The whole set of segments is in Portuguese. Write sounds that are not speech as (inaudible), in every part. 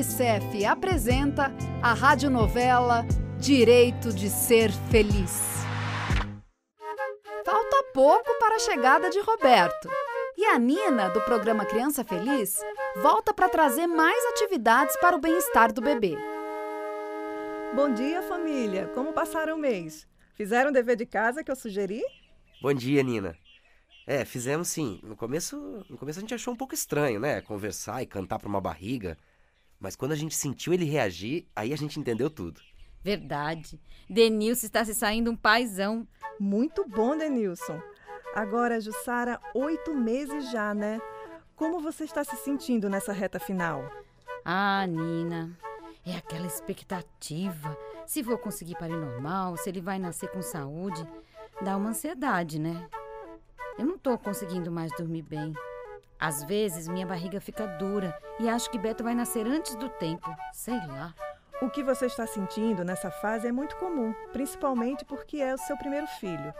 Unicef apresenta a radionovela Direito de Ser Feliz. Falta pouco para a chegada de Roberto. E a Nina, do programa Criança Feliz, volta para trazer mais atividades para o bem-estar do bebê. Bom dia, família! Como passaram o mês? Fizeram o dever de casa que eu sugeri? Bom dia, Nina. É, fizemos sim. No começo, no começo a gente achou um pouco estranho, né? Conversar e cantar para uma barriga. Mas quando a gente sentiu ele reagir, aí a gente entendeu tudo. Verdade. Denilson está se saindo um paizão. Muito bom, Denilson. Agora, Jussara, oito meses já, né? Como você está se sentindo nessa reta final? Ah, Nina, é aquela expectativa. Se vou conseguir parir normal, se ele vai nascer com saúde, dá uma ansiedade, né? Eu não estou conseguindo mais dormir bem. Às vezes minha barriga fica dura e acho que Beto vai nascer antes do tempo. Sei lá. O que você está sentindo nessa fase é muito comum, principalmente porque é o seu primeiro filho.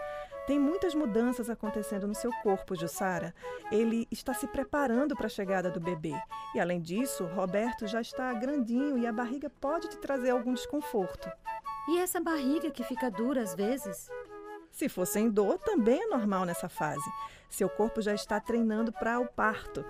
Tem muitas mudanças acontecendo no seu corpo, Jussara. Ele está se preparando para a chegada do bebê. E além disso, Roberto já está grandinho e a barriga pode te trazer algum desconforto. E essa barriga que fica dura às vezes? Se for sem dor, também é normal nessa fase. Seu corpo já está treinando para o parto.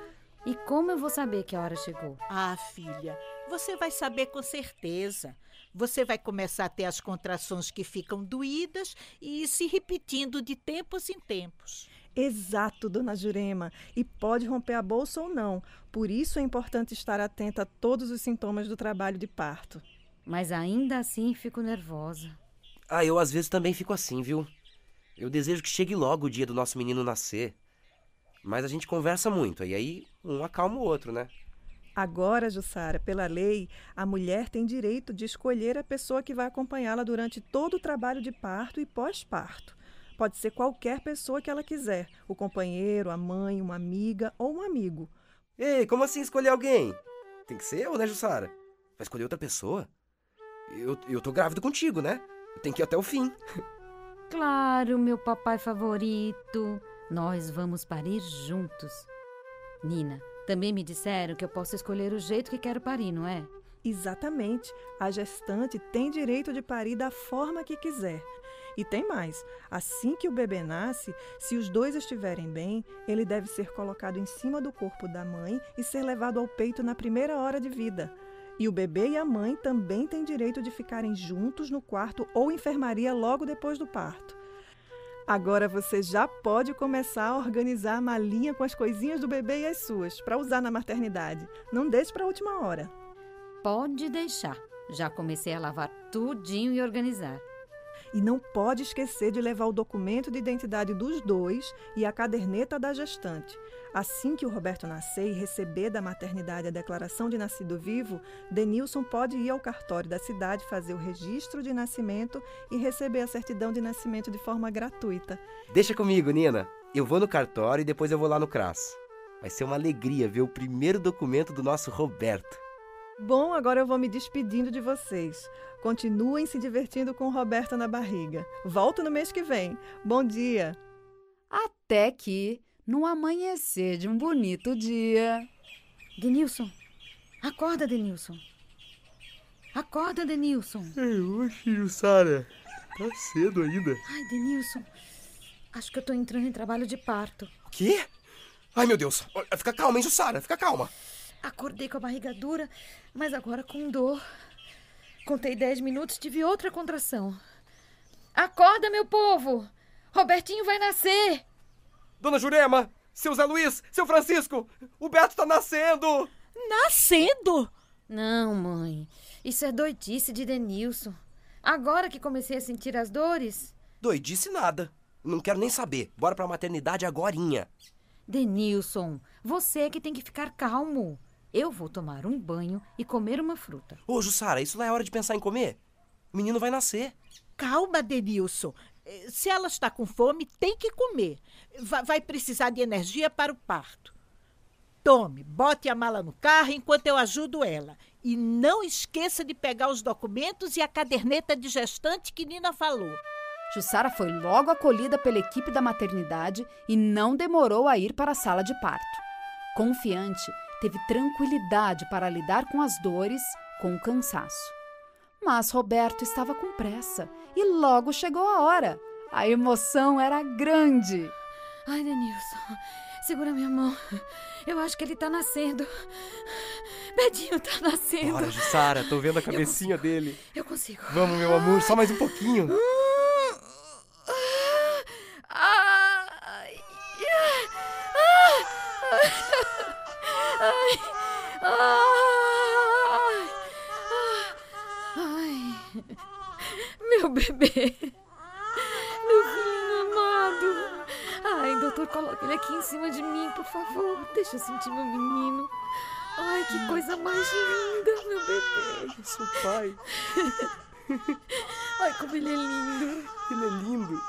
E como eu vou saber que a hora chegou? Ah, filha, você vai saber com certeza. Você vai começar a ter as contrações que ficam doídas e se repetindo de tempos em tempos. Exato, dona Jurema. E pode romper a bolsa ou não. Por isso é importante estar atenta a todos os sintomas do trabalho de parto. Mas ainda assim fico nervosa. Ah, eu às vezes também fico assim, viu? Eu desejo que chegue logo o dia do nosso menino nascer. Mas a gente conversa muito, e aí um acalma o outro, né? Agora, Jussara, pela lei, a mulher tem direito de escolher a pessoa que vai acompanhá-la durante todo o trabalho de parto e pós-parto. Pode ser qualquer pessoa que ela quiser: o companheiro, a mãe, uma amiga ou um amigo. Ei, como assim escolher alguém? Tem que ser eu, né, Jussara? Vai escolher outra pessoa? Eu, eu tô grávido contigo, né? Tenho que ir até o fim. (laughs) Claro, meu papai favorito. Nós vamos parir juntos. Nina, também me disseram que eu posso escolher o jeito que quero parir, não é? Exatamente. A gestante tem direito de parir da forma que quiser. E tem mais: assim que o bebê nasce, se os dois estiverem bem, ele deve ser colocado em cima do corpo da mãe e ser levado ao peito na primeira hora de vida. E o bebê e a mãe também têm direito de ficarem juntos no quarto ou enfermaria logo depois do parto. Agora você já pode começar a organizar a malinha com as coisinhas do bebê e as suas, para usar na maternidade. Não deixe para a última hora. Pode deixar. Já comecei a lavar tudinho e organizar. E não pode esquecer de levar o documento de identidade dos dois e a caderneta da gestante. Assim que o Roberto nascer e receber da maternidade a declaração de nascido vivo, Denilson pode ir ao cartório da cidade fazer o registro de nascimento e receber a certidão de nascimento de forma gratuita. Deixa comigo, Nina. Eu vou no cartório e depois eu vou lá no CRAS. Vai ser uma alegria ver o primeiro documento do nosso Roberto. Bom, agora eu vou me despedindo de vocês. Continuem se divertindo com o Roberto na barriga. Volto no mês que vem. Bom dia! Até que no amanhecer de um bonito dia. Denilson, acorda, Denilson. Acorda, Denilson. Ei, oxi, Sara. Tá cedo ainda. Ai, Denilson, acho que eu tô entrando em trabalho de parto. O quê? Ai, meu Deus. Fica calma, hein, Jussara? Fica calma. Acordei com a barriga dura, mas agora com dor. Contei dez minutos, tive outra contração. Acorda, meu povo! Robertinho vai nascer! Dona Jurema, seu Zé Luiz, seu Francisco, o Beto tá nascendo! Nascendo? Não, mãe. Isso é doidice de Denilson. Agora que comecei a sentir as dores. Doidice nada. Não quero nem saber. Bora pra maternidade agorinha. Denilson, você é que tem que ficar calmo. Eu vou tomar um banho e comer uma fruta. Ô, Jussara, isso não é hora de pensar em comer? O menino vai nascer. Calma, Denilson. Se ela está com fome, tem que comer. Vai precisar de energia para o parto. Tome, bote a mala no carro enquanto eu ajudo ela. E não esqueça de pegar os documentos e a caderneta de gestante que Nina falou. Jussara foi logo acolhida pela equipe da maternidade e não demorou a ir para a sala de parto. Confiante teve tranquilidade para lidar com as dores, com o cansaço. Mas Roberto estava com pressa e logo chegou a hora. A emoção era grande. Ai, Denilson, segura minha mão. Eu acho que ele tá nascendo. Bedinho tá nascendo. Bora, Jussara, tô vendo a cabecinha dele. Eu consigo. Vamos, meu amor, só mais um pouquinho. Ai. De mim, por favor. Deixa eu sentir meu menino. Ai, que coisa mais linda, meu bebê. Eu sou pai. (laughs) Ai, como ele é lindo. Ele é lindo.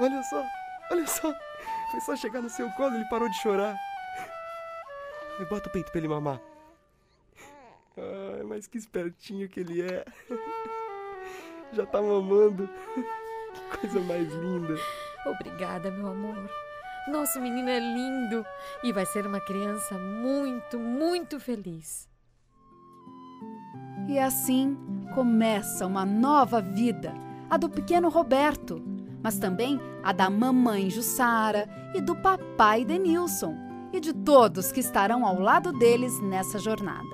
Olha só, olha só. Foi só chegar no seu colo, ele parou de chorar. Bota o peito pra ele mamar. Ai, mas que espertinho que ele é. Já tá mamando. Que coisa mais linda. Obrigada, meu amor. Nosso menino é lindo e vai ser uma criança muito, muito feliz. E assim começa uma nova vida, a do pequeno Roberto, mas também a da mamãe Jussara e do papai Denilson, e de todos que estarão ao lado deles nessa jornada.